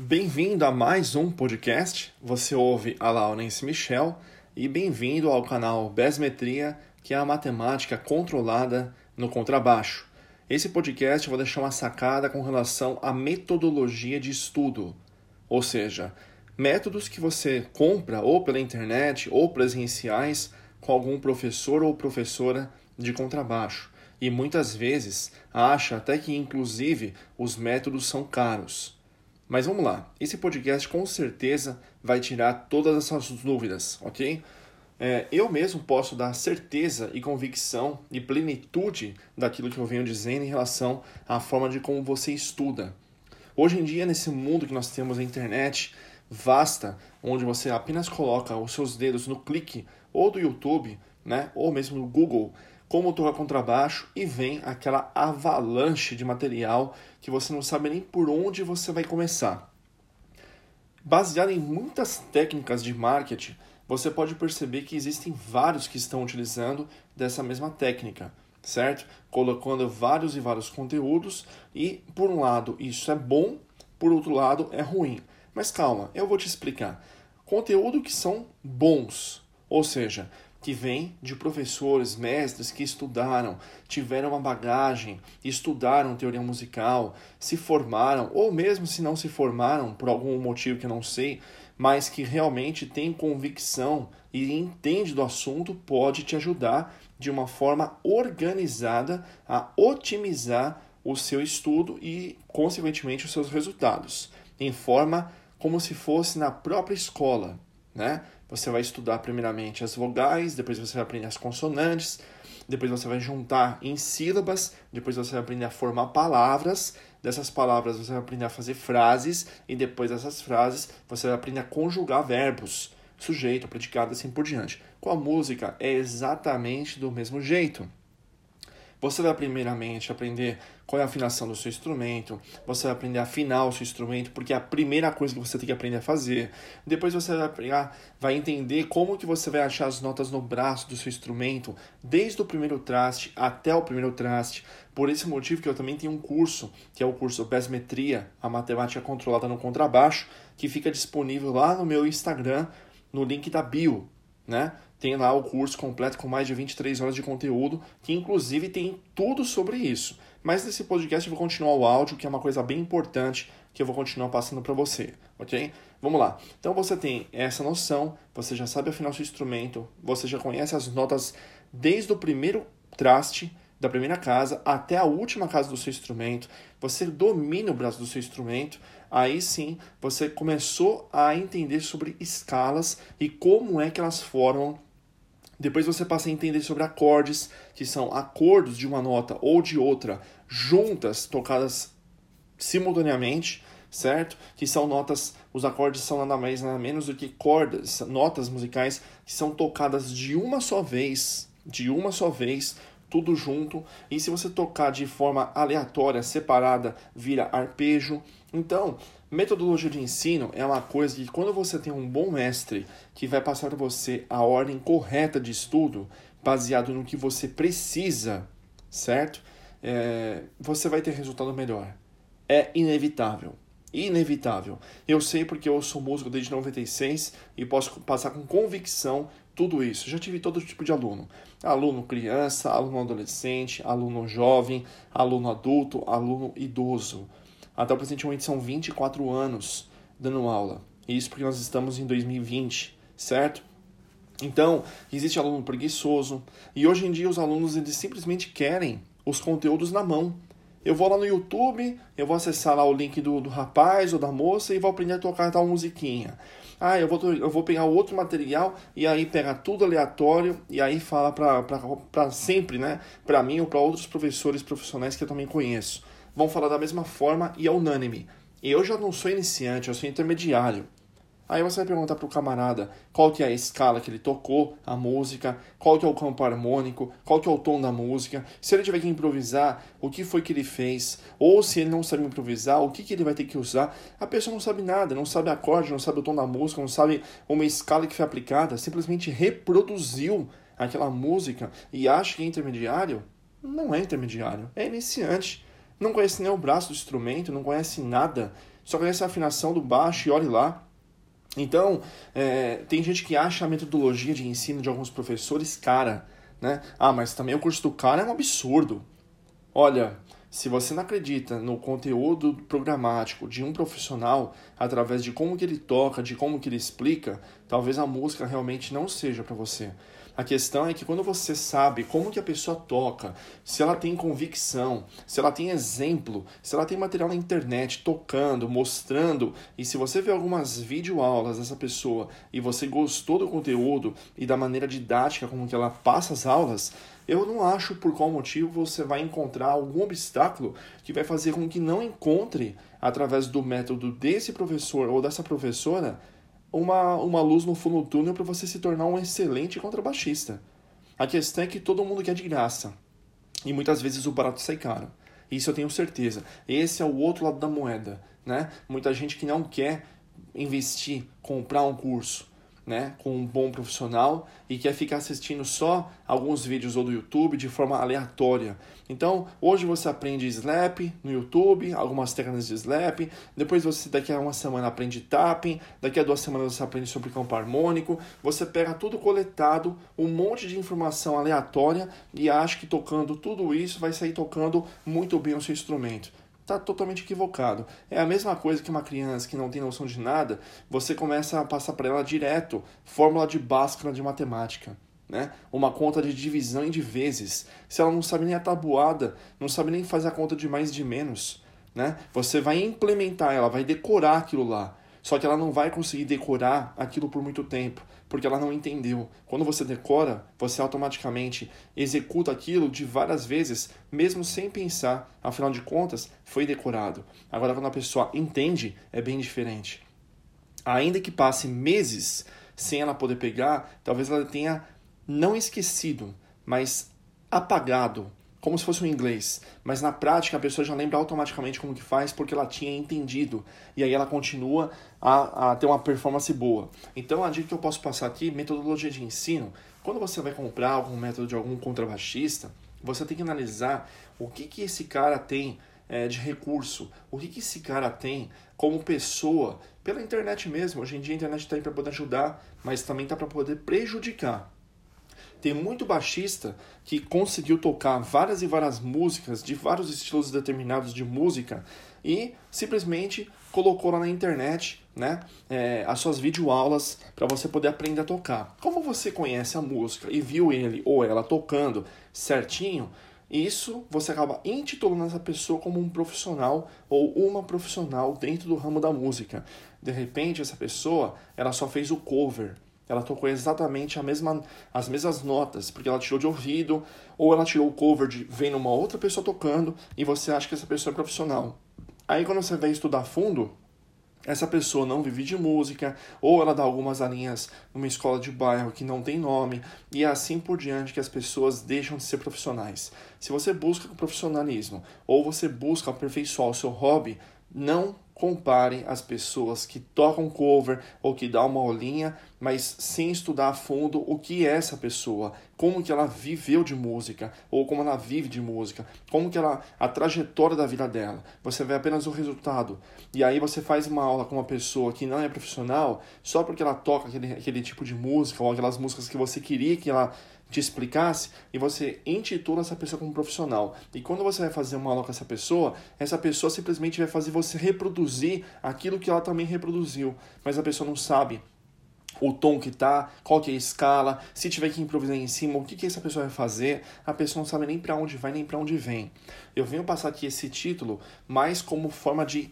Bem-vindo a mais um podcast. Você ouve a Laurence Michel e bem-vindo ao canal Besmetria, que é a matemática controlada no contrabaixo. Esse podcast eu vou deixar uma sacada com relação à metodologia de estudo, ou seja, métodos que você compra ou pela internet ou presenciais com algum professor ou professora de contrabaixo. E muitas vezes acha até que inclusive os métodos são caros. Mas vamos lá, esse podcast com certeza vai tirar todas essas dúvidas, ok? É, eu mesmo posso dar certeza e convicção e plenitude daquilo que eu venho dizendo em relação à forma de como você estuda. Hoje em dia, nesse mundo que nós temos a internet vasta, onde você apenas coloca os seus dedos no clique ou do YouTube, né, ou mesmo no Google, como tocar contrabaixo e vem aquela avalanche de material que você não sabe nem por onde você vai começar. Baseado em muitas técnicas de marketing, você pode perceber que existem vários que estão utilizando dessa mesma técnica, certo? Colocando vários e vários conteúdos e, por um lado, isso é bom, por outro lado, é ruim. Mas calma, eu vou te explicar. Conteúdo que são bons, ou seja, que vem de professores, mestres que estudaram, tiveram uma bagagem, estudaram teoria musical, se formaram, ou mesmo se não se formaram por algum motivo que eu não sei, mas que realmente tem convicção e entende do assunto, pode te ajudar de uma forma organizada a otimizar o seu estudo e, consequentemente, os seus resultados, em forma como se fosse na própria escola, né? Você vai estudar primeiramente as vogais, depois você vai aprender as consonantes, depois você vai juntar em sílabas, depois você vai aprender a formar palavras, dessas palavras você vai aprender a fazer frases, e depois dessas frases você vai aprender a conjugar verbos, sujeito, predicado, assim por diante. Com a música é exatamente do mesmo jeito. Você vai primeiramente aprender qual é a afinação do seu instrumento, você vai aprender a afinar o seu instrumento, porque é a primeira coisa que você tem que aprender a fazer. Depois você vai, pegar, vai entender como que você vai achar as notas no braço do seu instrumento, desde o primeiro traste até o primeiro traste. Por esse motivo que eu também tenho um curso, que é o curso Besmetria, a matemática controlada no contrabaixo, que fica disponível lá no meu Instagram, no link da bio, né? tem lá o curso completo com mais de 23 horas de conteúdo, que inclusive tem tudo sobre isso. Mas nesse podcast eu vou continuar o áudio, que é uma coisa bem importante que eu vou continuar passando para você, ok? Vamos lá. Então você tem essa noção, você já sabe afinar o seu instrumento, você já conhece as notas desde o primeiro traste da primeira casa até a última casa do seu instrumento, você domina o braço do seu instrumento, aí sim você começou a entender sobre escalas e como é que elas formam depois você passa a entender sobre acordes, que são acordos de uma nota ou de outra juntas, tocadas simultaneamente, certo? Que são notas, os acordes são nada mais nada menos do que cordas, notas musicais que são tocadas de uma só vez, de uma só vez, tudo junto. E se você tocar de forma aleatória, separada, vira arpejo. Então, Metodologia de ensino é uma coisa que quando você tem um bom mestre que vai passar para você a ordem correta de estudo, baseado no que você precisa, certo? É, você vai ter resultado melhor. É inevitável. Inevitável. Eu sei porque eu sou músico desde 96 e posso passar com convicção tudo isso. Já tive todo tipo de aluno: aluno criança, aluno adolescente, aluno jovem, aluno adulto, aluno idoso. Até o presente momento são 24 anos dando aula. Isso porque nós estamos em 2020, certo? Então, existe aluno preguiçoso. E hoje em dia os alunos eles simplesmente querem os conteúdos na mão. Eu vou lá no YouTube, eu vou acessar lá o link do, do rapaz ou da moça e vou aprender a tocar tal musiquinha. Ah, eu vou, eu vou pegar outro material e aí pegar tudo aleatório e aí fala para sempre, né? Para mim ou para outros professores profissionais que eu também conheço vão falar da mesma forma e é unânime. Eu já não sou iniciante, eu sou intermediário. Aí você vai perguntar para o camarada qual que é a escala que ele tocou, a música, qual que é o campo harmônico, qual que é o tom da música, se ele tiver que improvisar, o que foi que ele fez, ou se ele não sabe improvisar, o que, que ele vai ter que usar. A pessoa não sabe nada, não sabe acorde, não sabe o tom da música, não sabe uma escala que foi aplicada, simplesmente reproduziu aquela música e acha que é intermediário. Não é intermediário, é iniciante não conhece nem o braço do instrumento, não conhece nada só conhece a afinação do baixo e olhe lá. Então, é, tem gente que acha a metodologia de ensino de alguns professores cara, né? Ah, mas também o curso do cara é um absurdo. Olha, se você não acredita no conteúdo programático de um profissional através de como que ele toca, de como que ele explica, talvez a música realmente não seja para você. A questão é que quando você sabe como que a pessoa toca, se ela tem convicção, se ela tem exemplo, se ela tem material na internet tocando, mostrando, e se você vê algumas videoaulas dessa pessoa e você gostou do conteúdo e da maneira didática como que ela passa as aulas, eu não acho por qual motivo você vai encontrar algum obstáculo que vai fazer com que não encontre, através do método desse professor ou dessa professora, uma, uma luz no fundo do túnel para você se tornar um excelente contrabaixista. A questão é que todo mundo quer de graça. E muitas vezes o barato sai caro. Isso eu tenho certeza. Esse é o outro lado da moeda. Né? Muita gente que não quer investir, comprar um curso, né, com um bom profissional e quer ficar assistindo só alguns vídeos ou do YouTube de forma aleatória. Então, hoje você aprende slap no YouTube, algumas técnicas de slap, depois você daqui a uma semana aprende tapping, daqui a duas semanas você aprende sobre campo harmônico, você pega tudo coletado, um monte de informação aleatória e acha que tocando tudo isso vai sair tocando muito bem o seu instrumento está totalmente equivocado. É a mesma coisa que uma criança que não tem noção de nada, você começa a passar para ela direto fórmula de Bhaskara de matemática. Né? Uma conta de divisão em de vezes. Se ela não sabe nem a tabuada, não sabe nem fazer a conta de mais e de menos, né? Você vai implementar, ela vai decorar aquilo lá. Só que ela não vai conseguir decorar aquilo por muito tempo, porque ela não entendeu. Quando você decora, você automaticamente executa aquilo de várias vezes, mesmo sem pensar. Afinal de contas, foi decorado. Agora, quando a pessoa entende, é bem diferente. Ainda que passe meses sem ela poder pegar, talvez ela tenha não esquecido, mas apagado como se fosse um inglês, mas na prática a pessoa já lembra automaticamente como que faz porque ela tinha entendido e aí ela continua a, a ter uma performance boa. Então a dica que eu posso passar aqui, metodologia de ensino, quando você vai comprar algum método de algum contrabaixista, você tem que analisar o que, que esse cara tem é, de recurso, o que, que esse cara tem como pessoa, pela internet mesmo. Hoje em dia a internet está aí para poder ajudar, mas também está para poder prejudicar. Tem muito baixista que conseguiu tocar várias e várias músicas de vários estilos determinados de música e simplesmente colocou lá na internet né, é, as suas videoaulas para você poder aprender a tocar. Como você conhece a música e viu ele ou ela tocando certinho, isso você acaba intitulando essa pessoa como um profissional ou uma profissional dentro do ramo da música. De repente, essa pessoa ela só fez o cover ela tocou exatamente a mesma, as mesmas notas, porque ela tirou de ouvido, ou ela tirou o cover de vendo uma outra pessoa tocando e você acha que essa pessoa é profissional. Aí quando você vai estudar fundo, essa pessoa não vive de música, ou ela dá algumas alinhas numa escola de bairro que não tem nome, e é assim por diante que as pessoas deixam de ser profissionais. Se você busca o profissionalismo, ou você busca aperfeiçoar o seu hobby, não compare as pessoas que tocam cover ou que dão uma olhinha, mas sem estudar a fundo o que é essa pessoa, como que ela viveu de música ou como ela vive de música, como que ela a trajetória da vida dela. Você vê apenas o resultado. E aí você faz uma aula com uma pessoa que não é profissional só porque ela toca aquele, aquele tipo de música ou aquelas músicas que você queria que ela te explicasse e você intitula essa pessoa como profissional. E quando você vai fazer uma aula com essa pessoa, essa pessoa simplesmente vai fazer você reproduzir aquilo que ela também reproduziu, mas a pessoa não sabe o tom que tá, qual que é a escala, se tiver que improvisar em cima, o que, que essa pessoa vai fazer, a pessoa não sabe nem para onde vai nem para onde vem. Eu venho passar aqui esse título mais como forma de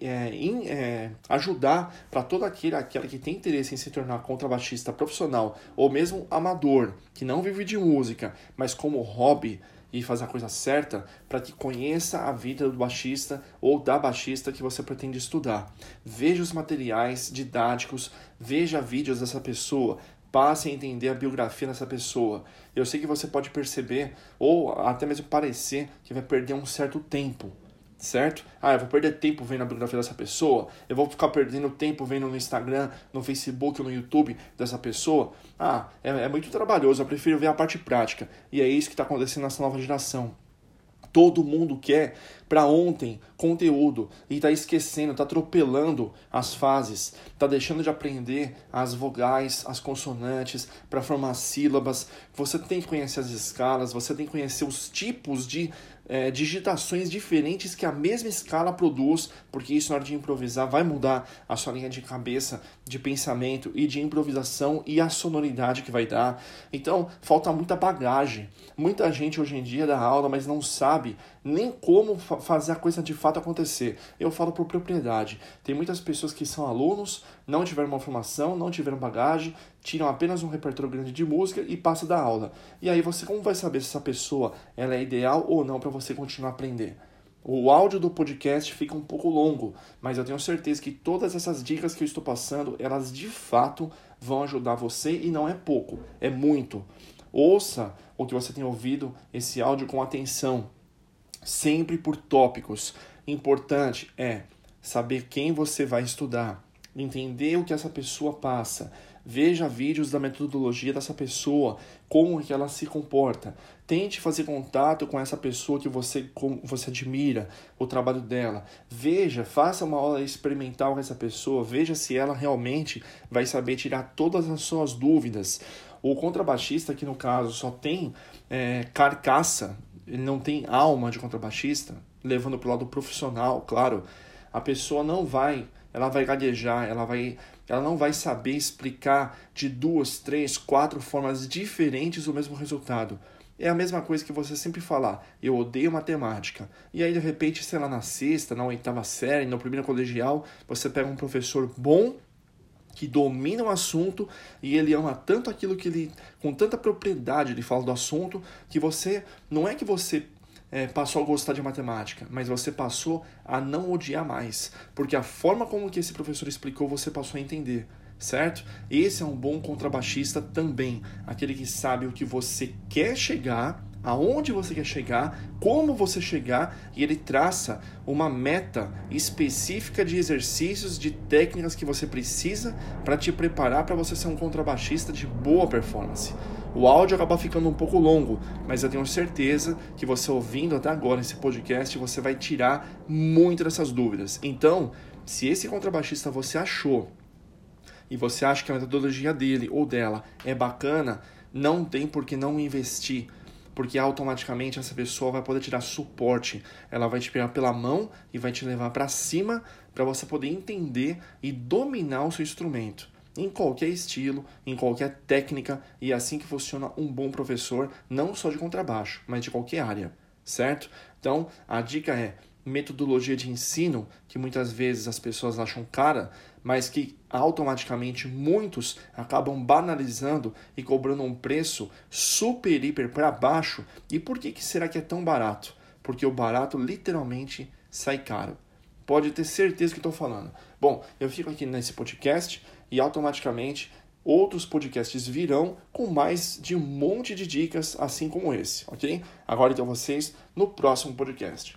é, em, é, ajudar para todo aquele aquela que tem interesse em se tornar contrabaixista profissional ou mesmo amador, que não vive de música, mas como hobby e fazer a coisa certa para que conheça a vida do baixista ou da baixista que você pretende estudar. Veja os materiais didáticos, veja vídeos dessa pessoa, passe a entender a biografia dessa pessoa. Eu sei que você pode perceber ou até mesmo parecer que vai perder um certo tempo certo? Ah, eu vou perder tempo vendo a biografia dessa pessoa, eu vou ficar perdendo tempo vendo no Instagram, no Facebook no YouTube dessa pessoa. Ah, é, é muito trabalhoso, eu prefiro ver a parte prática. E é isso que está acontecendo nessa nova geração. Todo mundo quer para ontem conteúdo e está esquecendo, está atropelando as fases, está deixando de aprender as vogais, as consonantes para formar sílabas. Você tem que conhecer as escalas, você tem que conhecer os tipos de é, digitações diferentes que a mesma escala produz, porque isso na hora de improvisar vai mudar a sua linha de cabeça, de pensamento e de improvisação e a sonoridade que vai dar. Então, falta muita bagagem. Muita gente hoje em dia dá aula, mas não sabe nem como fa fazer a coisa de fato acontecer. Eu falo por propriedade. Tem muitas pessoas que são alunos, não tiveram uma formação, não tiveram bagagem, tiram apenas um repertório grande de música e passam da aula. E aí você como vai saber se essa pessoa ela é ideal ou não para você continuar a aprender? O áudio do podcast fica um pouco longo, mas eu tenho certeza que todas essas dicas que eu estou passando, elas de fato vão ajudar você e não é pouco, é muito. Ouça o que você tem ouvido esse áudio com atenção sempre por tópicos. Importante é saber quem você vai estudar, entender o que essa pessoa passa, veja vídeos da metodologia dessa pessoa, como que ela se comporta. Tente fazer contato com essa pessoa que você, você admira, o trabalho dela. Veja, faça uma aula experimental com essa pessoa, veja se ela realmente vai saber tirar todas as suas dúvidas. O contrabaixista, que no caso só tem é, carcaça ele não tem alma de contrabaixista, levando para o lado profissional, claro, a pessoa não vai, ela vai gaguejar, ela vai, ela não vai saber explicar de duas, três, quatro formas diferentes o mesmo resultado. É a mesma coisa que você sempre falar, eu odeio matemática. E aí, de repente, sei lá, na sexta, na oitava série, no primeiro colegial, você pega um professor bom que domina o assunto e ele ama tanto aquilo que ele, com tanta propriedade, ele fala do assunto, que você, não é que você é, passou a gostar de matemática, mas você passou a não odiar mais, porque a forma como que esse professor explicou, você passou a entender, certo? Esse é um bom contrabaixista também, aquele que sabe o que você quer chegar aonde você quer chegar, como você chegar, e ele traça uma meta específica de exercícios, de técnicas que você precisa para te preparar para você ser um contrabaixista de boa performance. O áudio acaba ficando um pouco longo, mas eu tenho certeza que você ouvindo até agora esse podcast, você vai tirar muito dessas dúvidas. Então, se esse contrabaixista você achou e você acha que a metodologia dele ou dela é bacana, não tem por que não investir porque automaticamente essa pessoa vai poder te dar suporte. Ela vai te pegar pela mão e vai te levar para cima para você poder entender e dominar o seu instrumento. Em qualquer estilo, em qualquer técnica, e é assim que funciona um bom professor, não só de contrabaixo, mas de qualquer área, certo? Então, a dica é: metodologia de ensino que muitas vezes as pessoas acham cara, mas que automaticamente muitos acabam banalizando e cobrando um preço super hiper para baixo. E por que, que será que é tão barato? Porque o barato literalmente sai caro. Pode ter certeza que estou falando. Bom, eu fico aqui nesse podcast e automaticamente outros podcasts virão com mais de um monte de dicas assim como esse, ok? Agora então vocês no próximo podcast.